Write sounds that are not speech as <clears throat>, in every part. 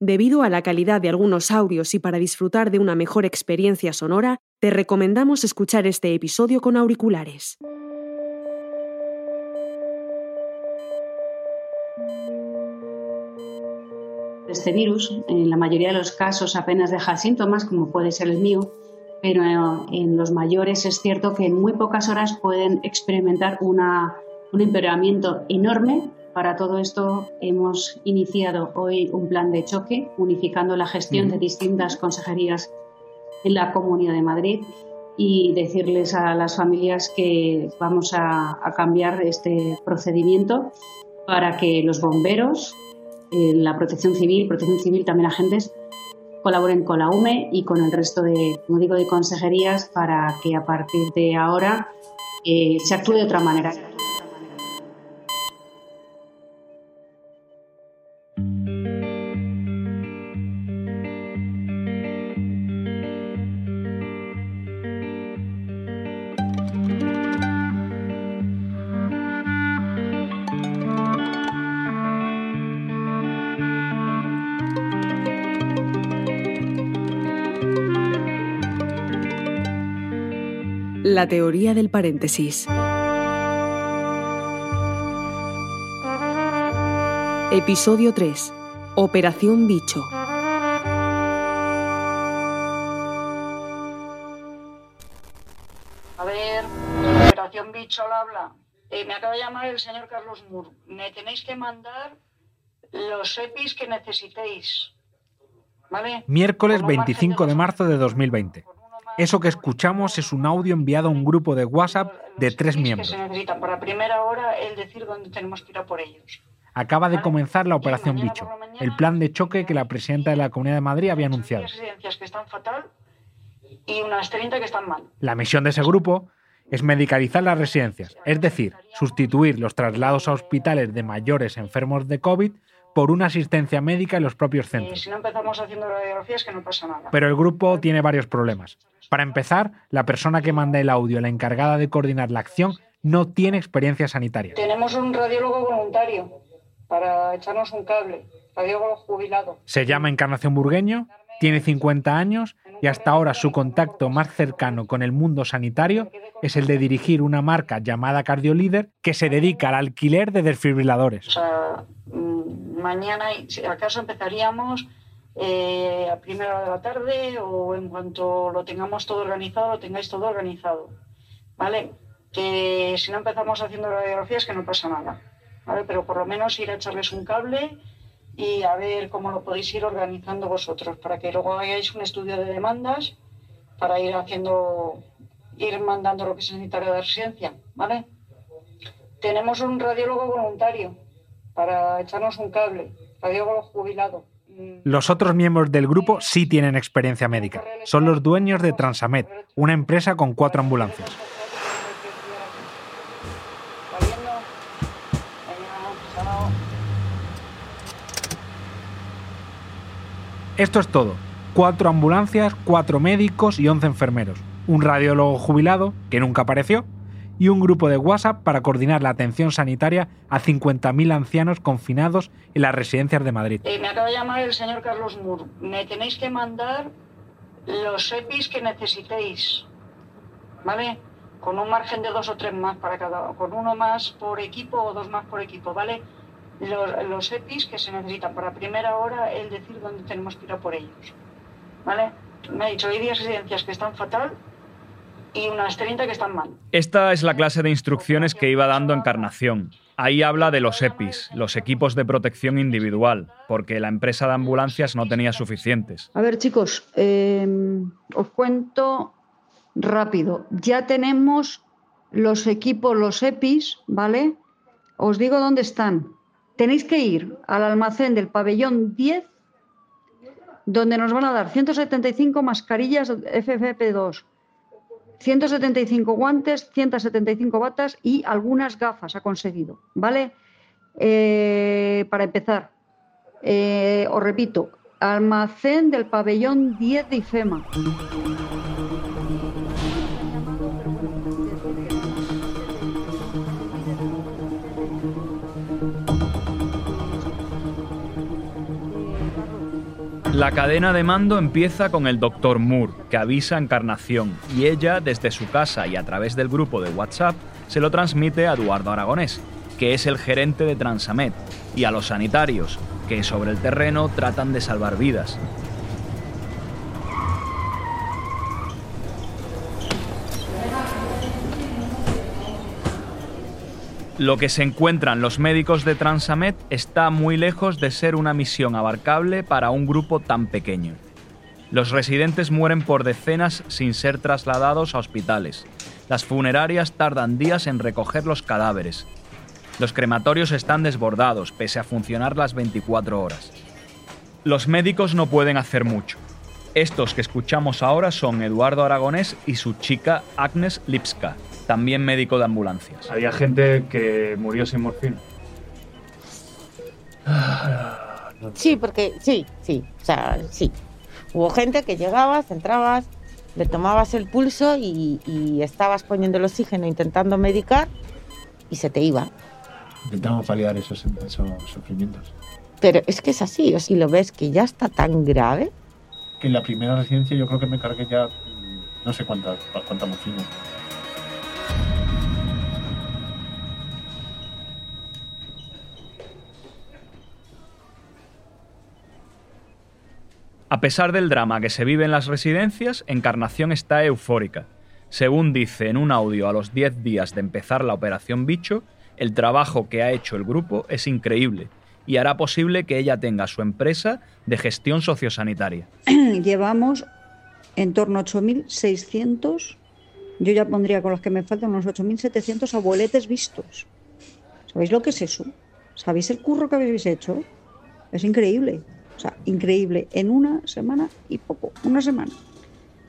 Debido a la calidad de algunos audios y para disfrutar de una mejor experiencia sonora, te recomendamos escuchar este episodio con auriculares. Este virus, en la mayoría de los casos, apenas deja síntomas, como puede ser el mío, pero en los mayores es cierto que en muy pocas horas pueden experimentar un empeoramiento enorme. Para todo esto hemos iniciado hoy un plan de choque, unificando la gestión de distintas consejerías en la Comunidad de Madrid y decirles a las familias que vamos a, a cambiar este procedimiento para que los bomberos, eh, la protección civil, protección civil también agentes, colaboren con la UME y con el resto de, como digo, de consejerías para que a partir de ahora eh, se actúe de otra manera. La teoría del paréntesis. Episodio 3. Operación Bicho. A ver, Operación Bicho al habla. Eh, me acaba de llamar el señor Carlos Moore. Me tenéis que mandar los EPIs que necesitéis. ¿Vale? Miércoles Con un margen 25 de dos marzo de horas. 2020. Eso que escuchamos es un audio enviado a un grupo de WhatsApp de tres miembros. Acaba de comenzar la operación Bicho, el plan de choque que la presidenta de la Comunidad de Madrid había anunciado. Hay residencias que están fatal y unas 30 que están mal. La misión de ese grupo es medicalizar las residencias, es decir, sustituir los traslados a hospitales de mayores enfermos de COVID por una asistencia médica en los propios Y centros. si no empezamos haciendo radiografías, que no pasa nada. Pero el grupo tiene varios problemas. Para empezar, la persona que manda el audio, la encargada de coordinar la acción, no tiene experiencia sanitaria. Tenemos un radiólogo voluntario para echarnos un cable, radiólogo jubilado. Se llama Encarnación Burgueño, tiene 50 años y hasta ahora su contacto más cercano con el mundo sanitario es el de dirigir una marca llamada Cardiolíder que se dedica al alquiler de O desfibriladores. sea, mm, mañana, si acaso empezaríamos eh, a primera hora de la tarde o en cuanto lo tengamos todo organizado, lo tengáis todo organizado. ¿Vale? Que si no empezamos haciendo radiografías, que no pasa nada. ¿Vale? Pero por lo menos ir a echarles un cable y a ver cómo lo podéis ir organizando vosotros, para que luego hagáis un estudio de demandas para ir haciendo, ir mandando lo que se necesitaría de residencia, ¿vale? Tenemos un radiólogo voluntario para echarnos un cable, radiólogo jubilado. Mm, Los otros miembros del grupo sí tienen experiencia médica. Son los dueños de Transamed, una empresa con cuatro ambulancias. ¿Está viendo? Venga, salado. Esto es todo. Cuatro ambulancias, cuatro médicos y once enfermeros. Un radiólogo jubilado, que nunca apareció, y un grupo de WhatsApp para coordinar la atención sanitaria a 50.000 ancianos confinados en las residencias de Madrid. Eh, me acaba de llamar el señor Carlos Moore. Me tenéis que mandar los EPIs que necesitéis, ¿vale? Con un margen de dos o tres más para cada, con uno más por equipo o dos más por equipo, ¿vale? Los, los EPIs que se necesitan para primera hora, el decir dónde tenemos que ir a por ellos, ¿vale? Me ha dicho, hay 10 residencias que están fatal y unas 30 que están mal. Esta es la clase de instrucciones que iba dando Encarnación. Ahí habla de los EPIs, los equipos de protección individual, porque la empresa de ambulancias no tenía suficientes. A ver, chicos, eh, os cuento rápido. Ya tenemos los equipos, los EPIs, ¿vale? Os digo dónde están. Tenéis que ir al almacén del pabellón 10, donde nos van a dar 175 mascarillas FFP2, 175 guantes, 175 batas y algunas gafas ha conseguido, ¿vale? Eh, para empezar, eh, os repito, almacén del pabellón 10 de IFEMA. La cadena de mando empieza con el Dr. Moore, que avisa a Encarnación, y ella, desde su casa y a través del grupo de WhatsApp, se lo transmite a Eduardo Aragonés, que es el gerente de Transamed, y a los sanitarios, que sobre el terreno tratan de salvar vidas. Lo que se encuentran los médicos de Transamed está muy lejos de ser una misión abarcable para un grupo tan pequeño. Los residentes mueren por decenas sin ser trasladados a hospitales. Las funerarias tardan días en recoger los cadáveres. Los crematorios están desbordados, pese a funcionar las 24 horas. Los médicos no pueden hacer mucho. Estos que escuchamos ahora son Eduardo Aragonés y su chica Agnes Lipska, también médico de ambulancias. Había gente que murió sin morfina. Sí, porque sí, sí, o sea, sí. Hubo gente que llegabas, entrabas, le tomabas el pulso y, y estabas poniendo el oxígeno intentando medicar y se te iba. Intentamos paliar esos, esos sufrimientos. Pero es que es así, o si lo ves que ya está tan grave. Que en la primera residencia yo creo que me cargué ya mm, no sé cuántas cuántas morfinas. A pesar del drama que se vive en las residencias, Encarnación está eufórica. Según dice en un audio a los 10 días de empezar la operación Bicho, el trabajo que ha hecho el grupo es increíble y hará posible que ella tenga su empresa de gestión sociosanitaria. <clears throat> Llevamos en torno a 8.600, yo ya pondría con los que me faltan unos 8.700 abueletes vistos. ¿Sabéis lo que es eso? ¿Sabéis el curro que habéis hecho? Es increíble. O sea, increíble. En una semana y poco. Una semana.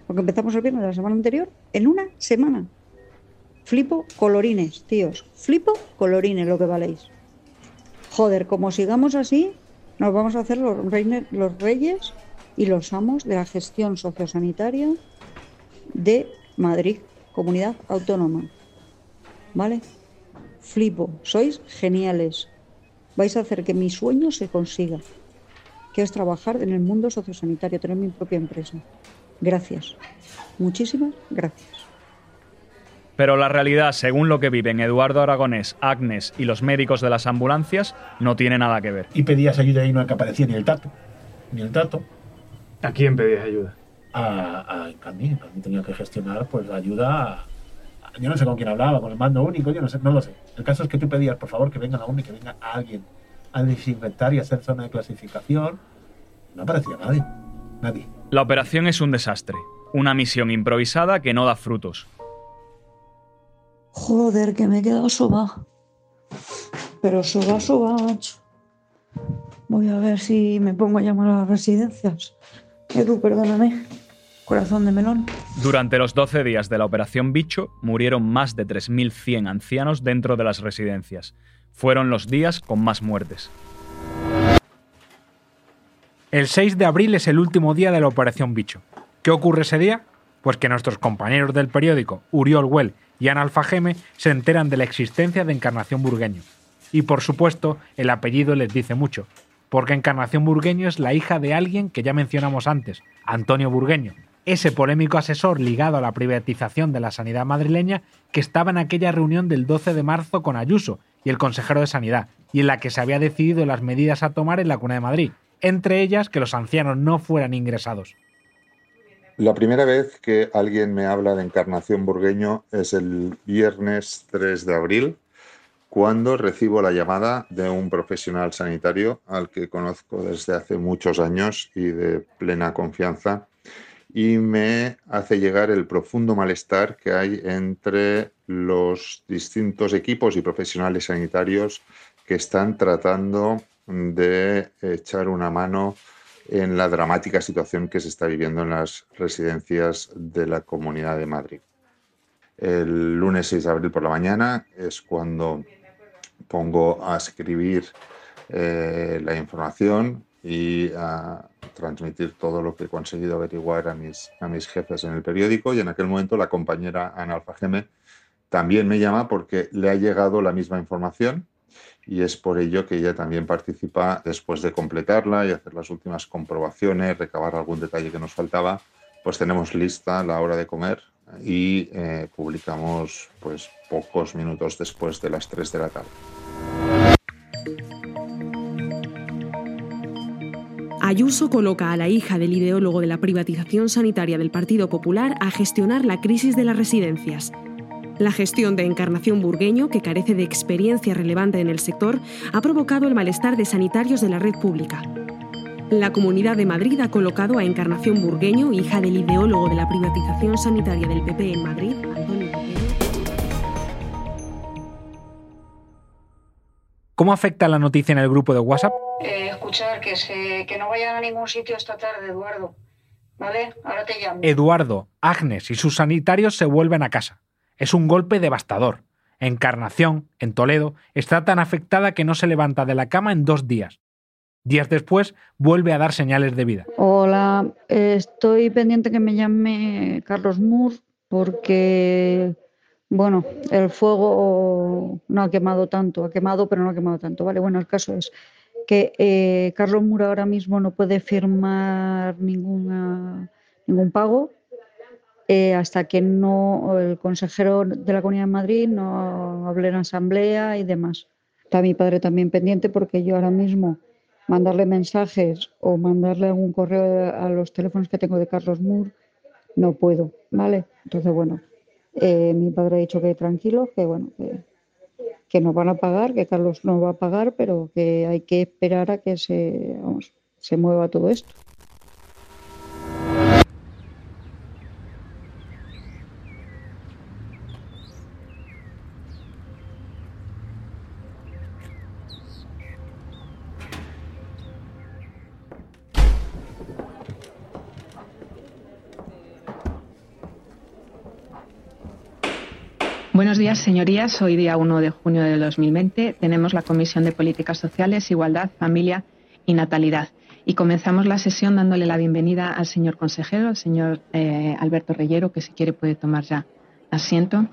Porque empezamos el viernes de la semana anterior. En una semana. Flipo colorines, tíos. Flipo colorines lo que valéis. Joder, como sigamos así, nos vamos a hacer los, los reyes y los amos de la gestión sociosanitaria de Madrid, comunidad autónoma. ¿Vale? Flipo, sois geniales. Vais a hacer que mi sueño se consiga que es trabajar en el mundo sociosanitario, tener mi propia empresa. Gracias. Muchísimas gracias. Pero la realidad, según lo que viven Eduardo Aragonés, Agnes y los médicos de las ambulancias, no tiene nada que ver. Y pedías ayuda y no que aparecía ni el tato. Ni el tato. ¿A quién pedías ayuda? A, a, mí. A mí tenía que gestionar pues la ayuda. yo no sé con quién hablaba, con el mando único, yo no sé, no lo sé. El caso es que tú pedías, por favor, que venga la UNI, que venga alguien a desinfectar y hacer zona de clasificación. No aparecía nadie. Nadie. La operación es un desastre. Una misión improvisada que no da frutos. Joder, que me he quedado soba. Pero soba, soba, macho. Voy a ver si me pongo a llamar a las residencias. Edu, perdóname. Corazón de melón. Durante los 12 días de la operación Bicho murieron más de 3.100 ancianos dentro de las residencias fueron los días con más muertes. El 6 de abril es el último día de la Operación Bicho. ¿Qué ocurre ese día? Pues que nuestros compañeros del periódico, Uriol Well y Ana Alfajeme, se enteran de la existencia de Encarnación Burgueño. Y por supuesto, el apellido les dice mucho, porque Encarnación Burgueño es la hija de alguien que ya mencionamos antes, Antonio Burgueño, ese polémico asesor ligado a la privatización de la sanidad madrileña que estaba en aquella reunión del 12 de marzo con Ayuso y el consejero de Sanidad, y en la que se había decidido las medidas a tomar en la Cuna de Madrid, entre ellas que los ancianos no fueran ingresados. La primera vez que alguien me habla de encarnación burgueño es el viernes 3 de abril, cuando recibo la llamada de un profesional sanitario al que conozco desde hace muchos años y de plena confianza, y me hace llegar el profundo malestar que hay entre los distintos equipos y profesionales sanitarios que están tratando de echar una mano en la dramática situación que se está viviendo en las residencias de la Comunidad de Madrid. El lunes 6 de abril por la mañana es cuando pongo a escribir eh, la información y a transmitir todo lo que he conseguido averiguar a mis, a mis jefes en el periódico y en aquel momento la compañera Ana Alfajeme también me llama porque le ha llegado la misma información y es por ello que ella también participa después de completarla y hacer las últimas comprobaciones, recabar algún detalle que nos faltaba, pues tenemos lista la hora de comer y eh, publicamos pues pocos minutos después de las 3 de la tarde. Ayuso coloca a la hija del ideólogo de la privatización sanitaria del Partido Popular a gestionar la crisis de las residencias. La gestión de Encarnación Burgueño, que carece de experiencia relevante en el sector, ha provocado el malestar de sanitarios de la red pública. La Comunidad de Madrid ha colocado a Encarnación Burgueño, hija del ideólogo de la privatización sanitaria del PP en Madrid, ¿Cómo afecta la noticia en el grupo de WhatsApp? Eh, escuchar, que, se, que no vayan a ningún sitio esta tarde, Eduardo. ¿Vale? Ahora te llamo. Eduardo, Agnes y sus sanitarios se vuelven a casa. Es un golpe devastador. Encarnación, en Toledo, está tan afectada que no se levanta de la cama en dos días. Días después vuelve a dar señales de vida. Hola, estoy pendiente que me llame Carlos Moore porque, bueno, el fuego no ha quemado tanto, ha quemado pero no ha quemado tanto, ¿vale? Bueno, el caso es que eh, Carlos Moore ahora mismo no puede firmar ninguna, ningún pago eh, hasta que no el consejero de la Comunidad de Madrid no hable en asamblea y demás. Está mi padre también pendiente porque yo ahora mismo mandarle mensajes o mandarle algún correo a los teléfonos que tengo de Carlos Moore, no puedo, ¿vale? Entonces, bueno, eh, mi padre ha dicho que tranquilo, que bueno, que, que nos van a pagar, que Carlos no va a pagar, pero que hay que esperar a que se, vamos, se mueva todo esto. Señorías. Hoy, día 1 de junio de 2020, tenemos la Comisión de Políticas Sociales, Igualdad, Familia y Natalidad. Y comenzamos la sesión dándole la bienvenida al señor consejero, al señor eh, Alberto Reyero, que si quiere puede tomar ya asiento.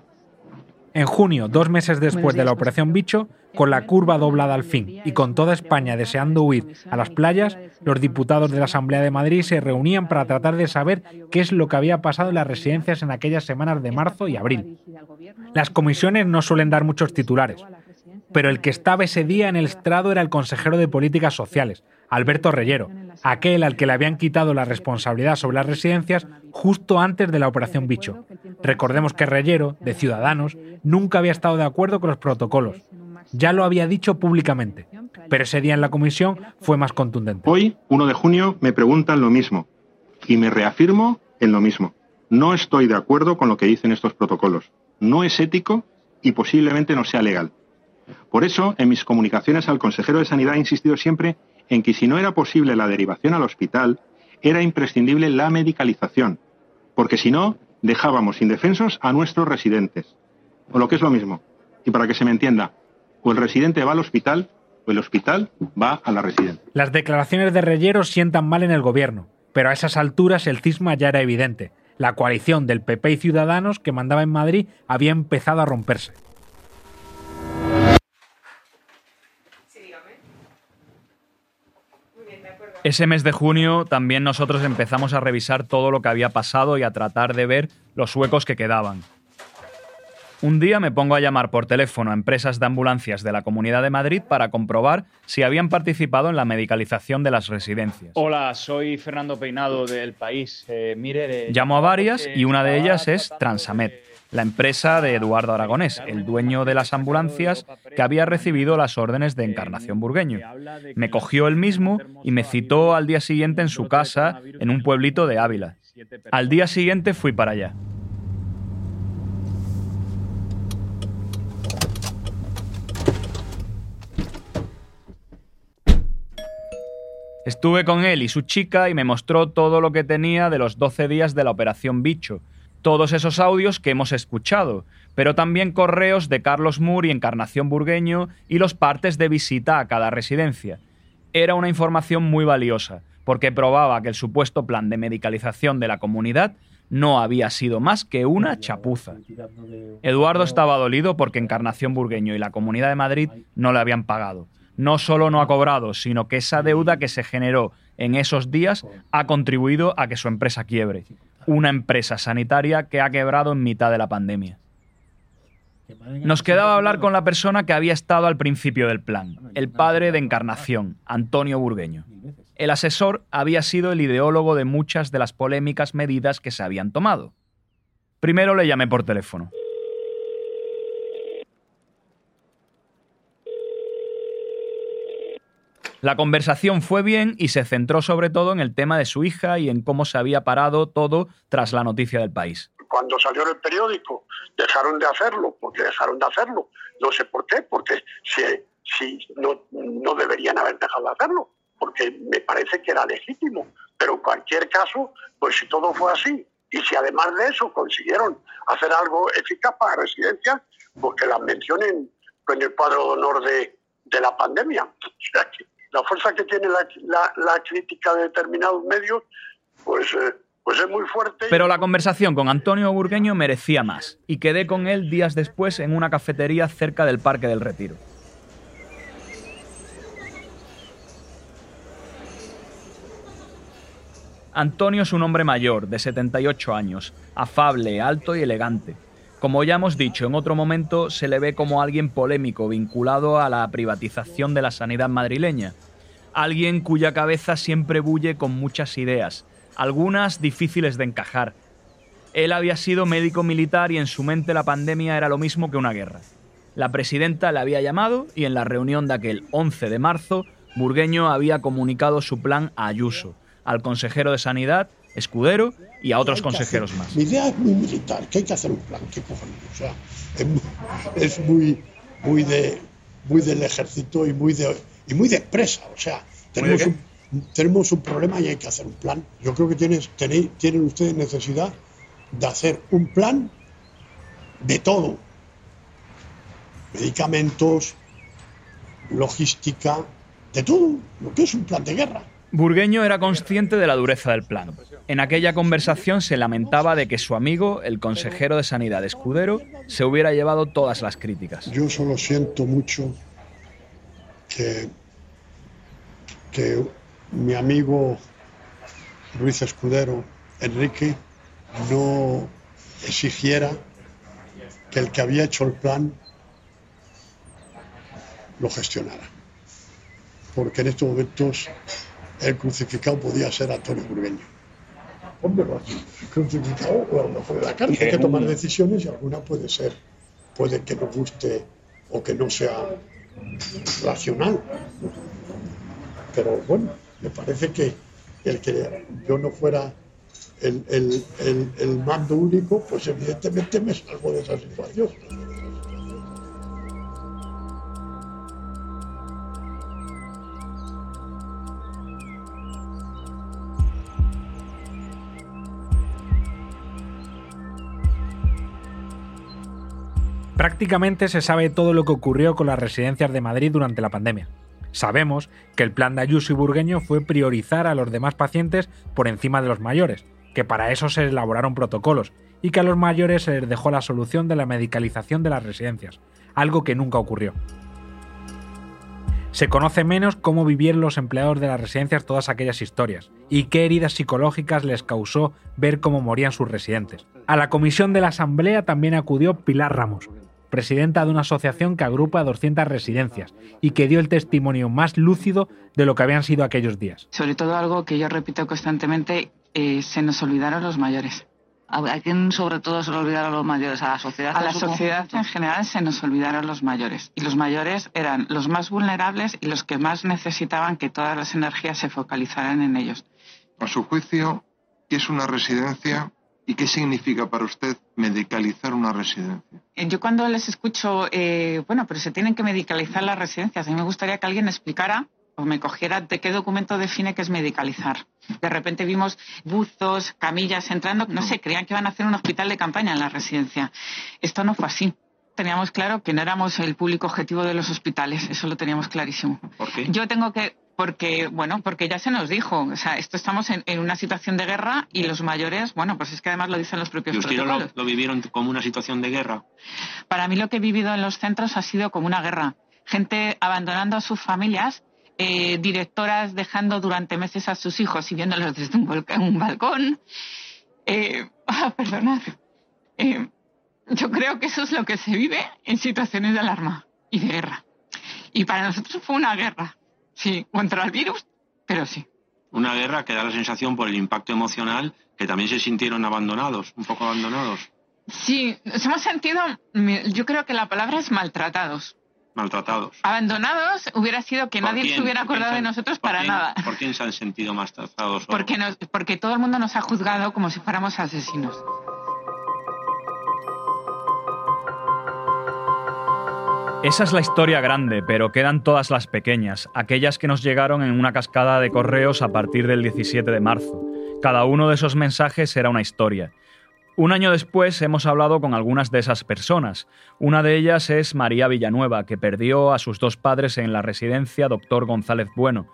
En junio, dos meses después de la Operación Bicho, con la curva doblada al fin y con toda España deseando huir a las playas, los diputados de la Asamblea de Madrid se reunían para tratar de saber qué es lo que había pasado en las residencias en aquellas semanas de marzo y abril. Las comisiones no suelen dar muchos titulares, pero el que estaba ese día en el estrado era el consejero de Políticas Sociales, Alberto Reyero, aquel al que le habían quitado la responsabilidad sobre las residencias justo antes de la Operación Bicho. Recordemos que Reyero, de Ciudadanos, nunca había estado de acuerdo con los protocolos. Ya lo había dicho públicamente, pero ese día en la comisión fue más contundente. Hoy, 1 de junio, me preguntan lo mismo y me reafirmo en lo mismo. No estoy de acuerdo con lo que dicen estos protocolos. No es ético y posiblemente no sea legal. Por eso, en mis comunicaciones al consejero de Sanidad he insistido siempre en que si no era posible la derivación al hospital, era imprescindible la medicalización, porque si no, dejábamos indefensos a nuestros residentes. O lo que es lo mismo, y para que se me entienda, o el residente va al hospital o el hospital va a la residencia. Las declaraciones de Reyero sientan mal en el gobierno, pero a esas alturas el cisma ya era evidente. La coalición del PP y Ciudadanos que mandaba en Madrid había empezado a romperse. Ese mes de junio también nosotros empezamos a revisar todo lo que había pasado y a tratar de ver los huecos que quedaban. Un día me pongo a llamar por teléfono a empresas de ambulancias de la Comunidad de Madrid para comprobar si habían participado en la medicalización de las residencias. Hola, soy Fernando Peinado del País. Eh, mire, Llamo a varias y una de ellas es Transamet la empresa de Eduardo Aragonés, el dueño de las ambulancias que había recibido las órdenes de Encarnación Burgueño. Me cogió él mismo y me citó al día siguiente en su casa en un pueblito de Ávila. Al día siguiente fui para allá. Estuve con él y su chica y me mostró todo lo que tenía de los 12 días de la operación Bicho, todos esos audios que hemos escuchado, pero también correos de Carlos Moore y Encarnación Burgueño y los partes de visita a cada residencia. Era una información muy valiosa, porque probaba que el supuesto plan de medicalización de la comunidad no había sido más que una chapuza. Eduardo estaba dolido porque Encarnación Burgueño y la Comunidad de Madrid no le habían pagado. No solo no ha cobrado, sino que esa deuda que se generó en esos días ha contribuido a que su empresa quiebre. Una empresa sanitaria que ha quebrado en mitad de la pandemia. Nos quedaba hablar con la persona que había estado al principio del plan, el padre de Encarnación, Antonio Burgueño. El asesor había sido el ideólogo de muchas de las polémicas medidas que se habían tomado. Primero le llamé por teléfono. La conversación fue bien y se centró sobre todo en el tema de su hija y en cómo se había parado todo tras la noticia del país. Cuando salió en el periódico dejaron de hacerlo, porque dejaron de hacerlo. No sé por qué, porque si, si no, no deberían haber dejado de hacerlo, porque me parece que era legítimo. Pero en cualquier caso, pues si todo fue así, y si además de eso consiguieron hacer algo eficaz para residencias, pues que las mencionen en el cuadro de honor de, de la pandemia. <laughs> O sea, que la fuerza que tiene la, la, crítica de determinados medios, pues, eh, pues es muy fuerte. Pero la conversación con Antonio Burgueño merecía más, y quedé con él días después en una cafetería cerca del Parque del Retiro. Antonio es un hombre mayor, de 78 años, afable, alto y elegante. Como ya hemos dicho en otro momento, se le ve como alguien polémico vinculado a la privatización de la sanidad madrileña. Alguien cuya cabeza siempre bulle con muchas ideas, algunas difíciles de encajar. Él había sido médico militar y en su mente la pandemia era lo mismo que una guerra. La presidenta le había llamado y en la reunión de aquel 11 de marzo, Burgueño había comunicado su plan a Ayuso, al consejero de Sanidad, Escudero y a otros consejeros más. Mi idea es muy militar, que hay que hacer un plan, ¿qué cojones? O sea, es muy, es muy, muy, de, muy del ejército y muy de, y muy de empresa. O sea, tenemos un, tenemos un problema y hay que hacer un plan. Yo creo que tienes, tenéis, tienen ustedes necesidad de hacer un plan de todo. Medicamentos, logística, de todo, lo que es un plan de guerra. Burgueño era consciente de la dureza del plan. En aquella conversación se lamentaba de que su amigo, el consejero de Sanidad Escudero, se hubiera llevado todas las críticas. Yo solo siento mucho que, que mi amigo Ruiz Escudero, Enrique, no exigiera que el que había hecho el plan lo gestionara. Porque en estos momentos el crucificado podía ser Antonio Burgueño. Hombre, el crucificado o mejor de la cárcel. Hay que tomar decisiones y alguna puede ser, puede que nos guste o que no sea racional. Pero bueno, me parece que el que yo no fuera el, el, el, el mando único, pues evidentemente me salvo de esa situación. Prácticamente se sabe todo lo que ocurrió con las residencias de Madrid durante la pandemia. Sabemos que el plan de Ayuso y Burgueño fue priorizar a los demás pacientes por encima de los mayores, que para eso se elaboraron protocolos, y que a los mayores se les dejó la solución de la medicalización de las residencias, algo que nunca ocurrió. Se conoce menos cómo vivieron los empleados de las residencias todas aquellas historias, y qué heridas psicológicas les causó ver cómo morían sus residentes. A la comisión de la Asamblea también acudió Pilar Ramos, presidenta de una asociación que agrupa 200 residencias y que dio el testimonio más lúcido de lo que habían sido aquellos días. Sobre todo algo que yo repito constantemente, eh, se nos olvidaron los mayores. ¿A quién sobre todo se le olvidaron los mayores? ¿A la sociedad? A la sociedad en general se nos olvidaron los mayores. Y los mayores eran los más vulnerables y los que más necesitaban que todas las energías se focalizaran en ellos. A su juicio, ¿qué es una residencia y qué significa para usted medicalizar una residencia? Yo cuando les escucho, eh, bueno, pero se tienen que medicalizar las residencias, a mí me gustaría que alguien explicara o me cogiera de qué documento define que es medicalizar. De repente vimos buzos, camillas entrando, no sé, creían que iban a hacer un hospital de campaña en la residencia. Esto no fue así. Teníamos claro que no éramos el público objetivo de los hospitales, eso lo teníamos clarísimo. ¿Por qué? Yo tengo que porque, bueno, porque ya se nos dijo, o sea, esto estamos en, en, una situación de guerra y los mayores, bueno, pues es que además lo dicen los propios ¿Y ustedes lo, lo, vivieron como una situación de guerra? Para mí lo que he vivido en los centros ha sido como una guerra. Gente abandonando a sus familias, eh, directoras dejando durante meses a sus hijos y viéndolos desde un, un balcón. Eh, <laughs> ah, perdonad. Eh, yo creo que eso es lo que se vive en situaciones de alarma y de guerra. Y para nosotros fue una guerra Sí, contra el virus, pero sí. Una guerra que da la sensación por el impacto emocional que también se sintieron abandonados, un poco abandonados. Sí, nos hemos sentido, yo creo que la palabra es maltratados. Maltratados. Abandonados hubiera sido que nadie se hubiera acordado de nosotros para nada. ¿Por quién se han sentido maltratados? Porque, nos, porque todo el mundo nos ha juzgado como si fuéramos asesinos. Esa es la historia grande, pero quedan todas las pequeñas, aquellas que nos llegaron en una cascada de correos a partir del 17 de marzo. Cada uno de esos mensajes era una historia. Un año después hemos hablado con algunas de esas personas. Una de ellas es María Villanueva, que perdió a sus dos padres en la residencia Doctor González Bueno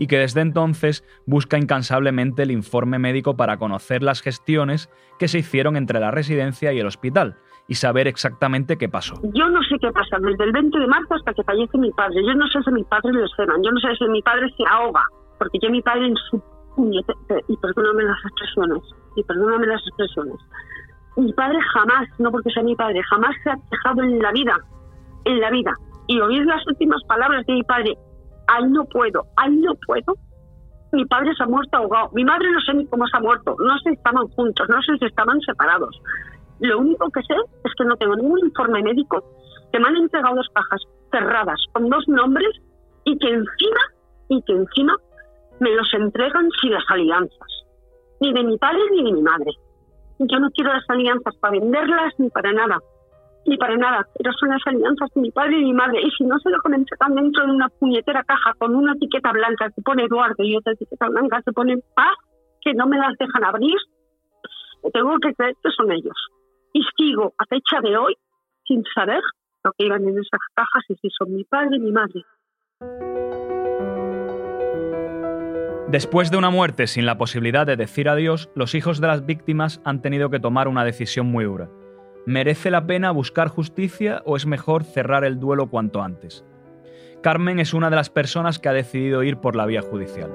y que desde entonces busca incansablemente el informe médico para conocer las gestiones que se hicieron entre la residencia y el hospital y saber exactamente qué pasó. Yo no sé qué pasa desde el 20 de marzo hasta que fallece mi padre. Yo no sé si mi padre le cenan, yo no sé si mi padre se ahoga, porque yo mi padre en su puñete, y perdóname las expresiones, y perdóname las expresiones, mi padre jamás, no porque sea mi padre, jamás se ha dejado en la vida, en la vida, y oír las últimas palabras de mi padre, ay no puedo, ay no puedo, mi padre se ha muerto ahogado, mi madre no sé ni cómo se ha muerto, no sé si estaban juntos, no sé si estaban separados, lo único que sé es que no tengo ningún informe médico, que me han entregado dos cajas cerradas con dos nombres y que encima, y que encima me los entregan sin las alianzas, ni de mi padre ni de mi madre. Yo no quiero las alianzas para venderlas ni para nada, ni para nada, pero son las alianzas de mi padre y mi madre. Y si no se lo entregan dentro de una puñetera caja con una etiqueta blanca que pone Eduardo y otra etiqueta blanca que pone Paz, que no me las dejan abrir, tengo que creer que son ellos y sigo a fecha de hoy sin saber lo que iban en esas cajas y si son mi padre y mi madre. Después de una muerte sin la posibilidad de decir adiós, los hijos de las víctimas han tenido que tomar una decisión muy dura. ¿Merece la pena buscar justicia o es mejor cerrar el duelo cuanto antes? Carmen es una de las personas que ha decidido ir por la vía judicial.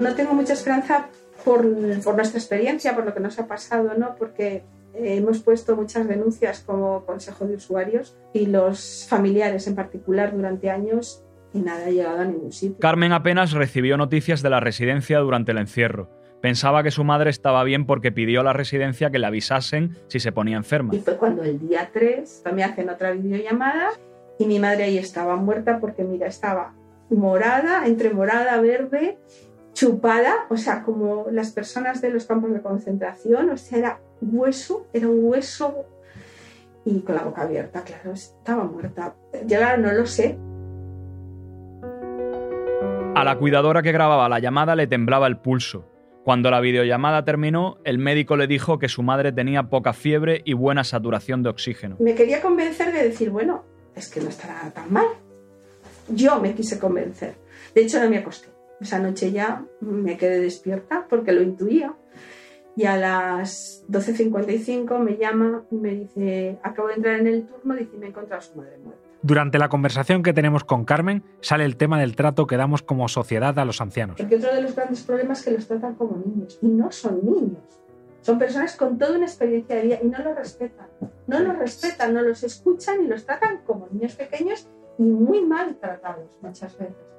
No tengo mucha esperanza por, nuestra experiencia, por lo que nos ha pasado, ¿no? Porque eh, hemos puesto muchas denuncias como Consejo de Usuarios y los familiares en particular durante años y nada ha llegado a ningún sitio. Carmen apenas recibió noticias de la residencia durante el encierro. Pensaba que su madre estaba bien porque pidió a la residencia que le avisasen si se ponía enferma. Y fue cuando el día 3 me hacen otra videollamada y mi madre ahí estaba muerta porque, mira, estaba morada, entre morada, verde chupada, o sea, como las personas de los campos de concentración, o sea, era hueso, era un hueso y con la boca abierta, claro, estaba muerta. Yo no lo sé. A la cuidadora que grababa la llamada le temblaba el pulso. Cuando la videollamada terminó, el médico le dijo que su madre tenía poca fiebre y buena saturación de oxígeno. Me quería convencer de decir, bueno, es que no estará tan mal. Yo me quise convencer. De hecho, no me acosté. Esa noche ya me quedé despierta porque lo intuía. Y a las 12.55 me llama y me dice, acabo de entrar en el turno, dice, me he encontrado a su madre muerta. Durante la conversación que tenemos con Carmen sale el tema del trato que damos como sociedad a los ancianos. Porque otro de los grandes problemas es que los tratan como niños y no son niños. Son personas con toda una experiencia de vida y no los respetan. No los respetan, no los escuchan y los tratan como niños pequeños y muy mal tratados muchas veces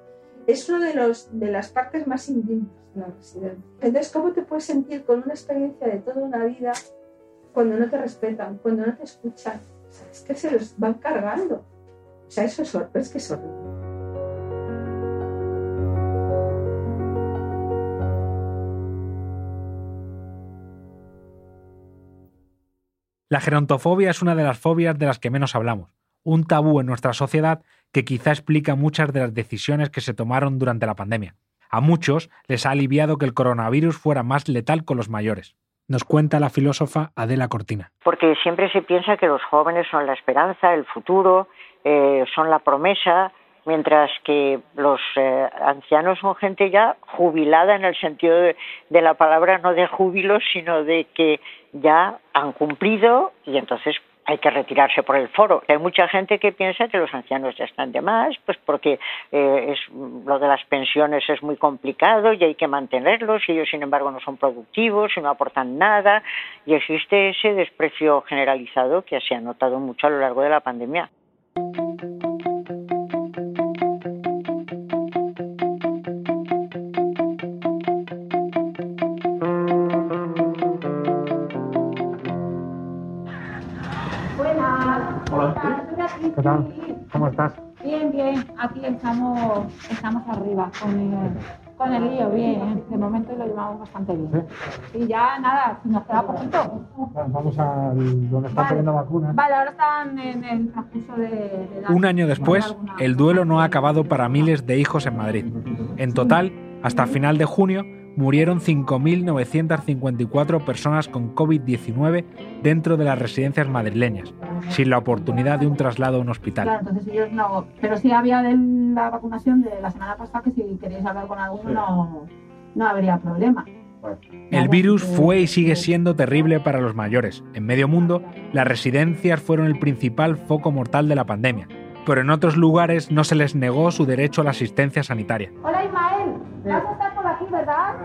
es una de, los, de las partes más indignas de la residencia. Entonces, ¿cómo te puedes sentir con una experiencia de toda una vida cuando no te respetan, cuando no te escuchan? es que se los van cargando. O sea, eso es, es que es horrible. La gerontofobia es una de las fobias de las que menos hablamos, un tabú en nuestra sociedad que quizá explica muchas de las decisiones que se tomaron durante la pandemia. A muchos les ha aliviado que el coronavirus fuera más letal con los mayores. Nos cuenta la filósofa Adela Cortina. Porque siempre se piensa que los jóvenes son la esperanza, el futuro, eh, son la promesa mientras que los eh, ancianos son gente ya jubilada en el sentido de, la palabra, no de júbilo, sino de que ya han cumplido y entonces hay que retirarse por el foro. Hay mucha gente que piensa que los ancianos ya están de más, pues porque eh, es, lo de las pensiones es muy complicado y hay que mantenerlos y ellos, sin embargo, no son productivos y no aportan nada. Y existe ese desprecio generalizado que se ha notado mucho a lo largo de la pandemia. ¿Qué tal? ¿Cómo estás? Bien, bien. Aquí estamos, estamos arriba con el, con el lío, bien. De momento lo llevamos bastante bien. Y ya nada, si nos queda poquito. Vamos a donde están Vale. poniendo vacunas. Vale, ahora están en el transcurso de, de dar- Un año después, el duelo no ha acabado para miles de hijos en Madrid. En total, hasta final de junio, murieron 5.954 personas con COVID-19 dentro de las residencias madrileñas, sin la oportunidad de un traslado a un hospital. Claro, entonces ellos no. Pero sí había de la vacunación de la semana pasada que si queréis hablar con alguno no, no habría problema. El virus fue y sigue siendo terrible para los mayores. En medio mundo, las residencias fueron el principal foco mortal de la pandemia, pero en otros lugares no se les negó su derecho a la asistencia sanitaria. Hola Ismael, vas a estar por aquí, ¿verdad?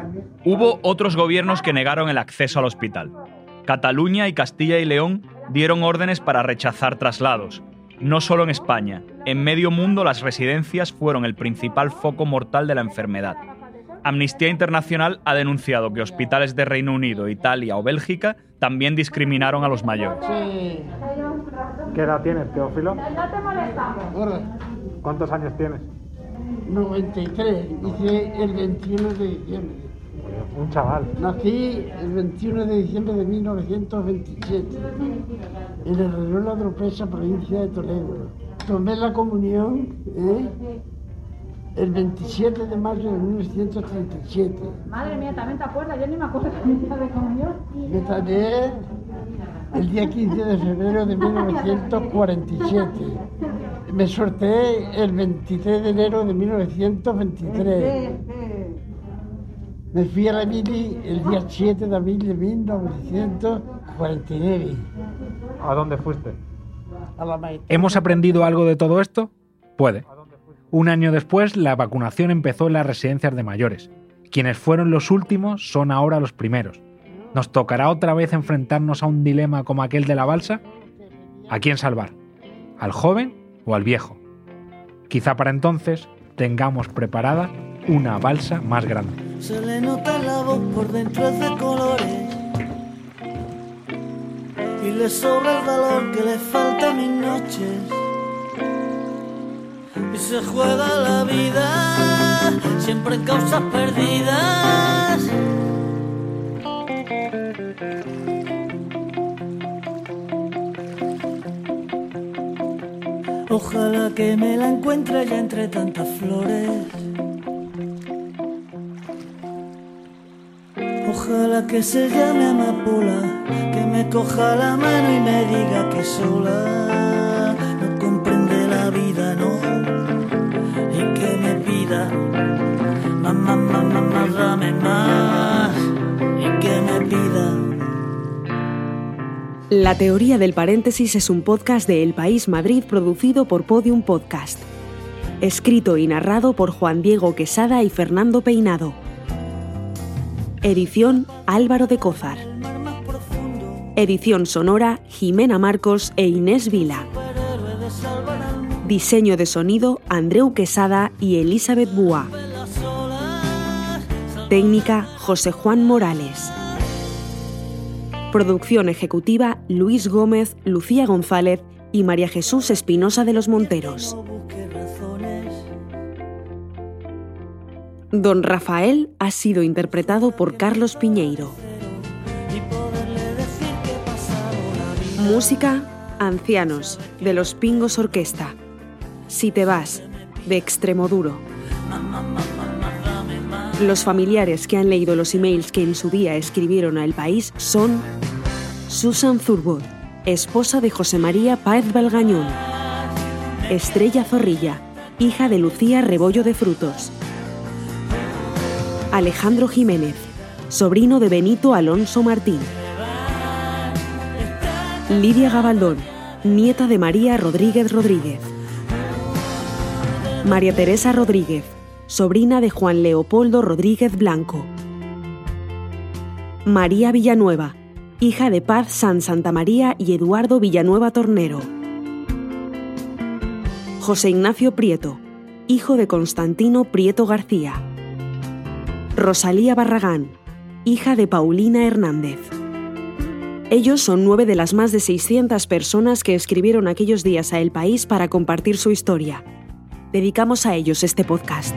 Hubo otros gobiernos que negaron el acceso al hospital. Cataluña y Castilla y León dieron órdenes para rechazar traslados. No solo en España, en medio mundo las residencias fueron el principal foco mortal de la enfermedad. Amnistía Internacional ha denunciado que hospitales de Reino Unido, Italia o Bélgica también discriminaron a los mayores. ¿Qué edad tienes, Teófilo? No te molestamos. ¿Cuántos años tienes? 93, hice el 21 de diciembre. Un chaval. Nací el 21 de diciembre de 1927 en el de Oropesa, provincia de Toledo. Tomé la comunión ¿eh? el 27 de mayo de 1937. Madre mía, también te acuerdas, yo ni me acuerdo <laughs> de mi día de comunión. Me tallé el día 15 de febrero de 1947. Me sorteé el 23 de enero de 1923. Me fui a la mili el día 7 de abril de 1949. ¿A dónde fuiste? A la maestra. ¿Hemos aprendido algo de todo esto? Puede. Un año después, la vacunación empezó en las residencias de mayores. Quienes fueron los últimos son ahora los primeros. ¿Nos tocará otra vez enfrentarnos a un dilema como aquel de la balsa? ¿A quién salvar? ¿Al joven o al viejo? Quizá para entonces tengamos preparada una balsa más grande. Se le nota la voz por dentro de colores y le sobra el valor que le falta a mis noches. Y se juega la vida siempre en causas perdidas. Ojalá que me la encuentre ya entre tantas flores. Ojalá que se llame amapola, que me coja la mano y me diga que sola no comprende la vida, no, y que me pida mamá, mamá, mamá, dame más, La teoría del paréntesis es un podcast de El País Madrid producido por Podium Podcast. Escrito y narrado por Juan Diego Quesada y Fernando Peinado. Edición Álvaro de Cózar. Edición sonora Jimena Marcos e Inés Vila. Diseño de sonido Andreu Quesada y Elizabeth Búa. Técnica José Juan Morales. Producción ejecutiva Luis Gómez, Lucía González y María Jesús Espinosa de los Monteros. Don Rafael ha sido interpretado por Carlos Piñeiro. Música Ancianos de los Pingos Orquesta. Si te vas de Extremoduro. Los familiares que han leído los emails que en su día escribieron a El País son Susan Zurwood, esposa de José María Páez Valgañón, Estrella Zorrilla, hija de Lucía Rebollo de Frutos. Alejandro Jiménez, sobrino de Benito Alonso Martín. Lidia Gabaldón, nieta de María Rodríguez Rodríguez. María Teresa Rodríguez, sobrina de Juan Leopoldo Rodríguez Blanco. María Villanueva, hija de Paz San Santa María y Eduardo Villanueva Tornero. José Ignacio Prieto, hijo de Constantino Prieto García. Rosalía Barragán, hija de Paulina Hernández. Ellos son nueve de las más de 600 personas que escribieron aquellos días a El País para compartir su historia dedicamos a ellos este podcast.